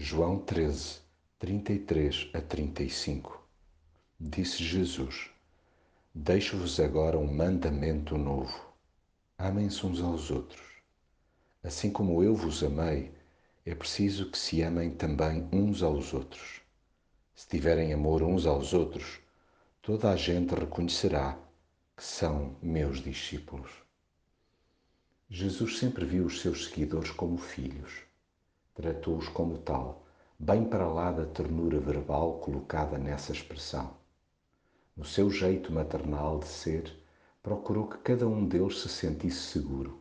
João 13, 33 a 35 Disse Jesus: Deixo-vos agora um mandamento novo. Amem-se uns aos outros. Assim como eu vos amei, é preciso que se amem também uns aos outros. Se tiverem amor uns aos outros, toda a gente reconhecerá que são meus discípulos. Jesus sempre viu os seus seguidores como filhos tratou-os como tal, bem para lá da ternura verbal colocada nessa expressão. No seu jeito maternal de ser, procurou que cada um deles se sentisse seguro.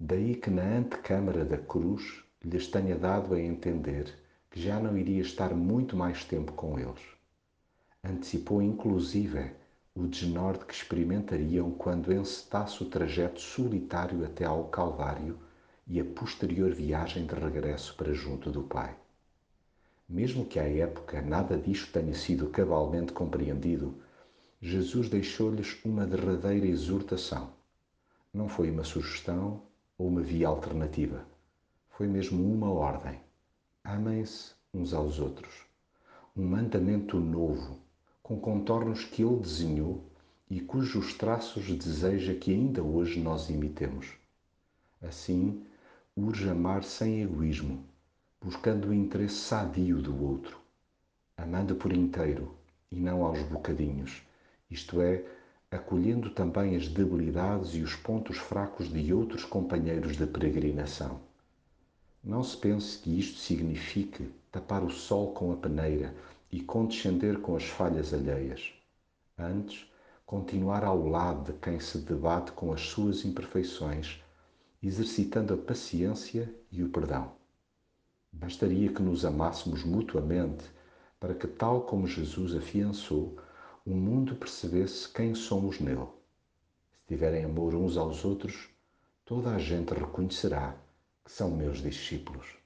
Daí que na antecâmara da cruz lhes tenha dado a entender que já não iria estar muito mais tempo com eles. Antecipou inclusive o desnorte que experimentariam quando encetasse o trajeto solitário até ao Calvário e a posterior viagem de regresso para junto do Pai. Mesmo que à época nada disto tenha sido cabalmente compreendido, Jesus deixou-lhes uma derradeira exortação. Não foi uma sugestão ou uma via alternativa. Foi mesmo uma ordem. Amem-se uns aos outros. Um mandamento novo, com contornos que ele desenhou e cujos traços deseja que ainda hoje nós imitemos. Assim, urge amar sem egoísmo, buscando o interesse sadio do outro, amando por inteiro e não aos bocadinhos, isto é, acolhendo também as debilidades e os pontos fracos de outros companheiros de peregrinação. Não se pense que isto signifique tapar o sol com a peneira e condescender com as falhas alheias. Antes, continuar ao lado de quem se debate com as suas imperfeições exercitando a paciência e o perdão. Bastaria que nos amássemos mutuamente para que, tal como Jesus afiançou, o mundo percebesse quem somos nele. Se tiverem amor uns aos outros, toda a gente reconhecerá que são meus discípulos.